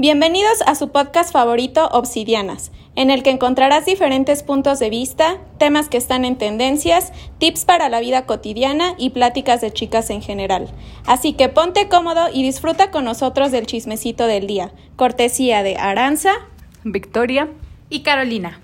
Bienvenidos a su podcast favorito Obsidianas, en el que encontrarás diferentes puntos de vista, temas que están en tendencias, tips para la vida cotidiana y pláticas de chicas en general. Así que ponte cómodo y disfruta con nosotros del chismecito del día, cortesía de Aranza, Victoria y Carolina.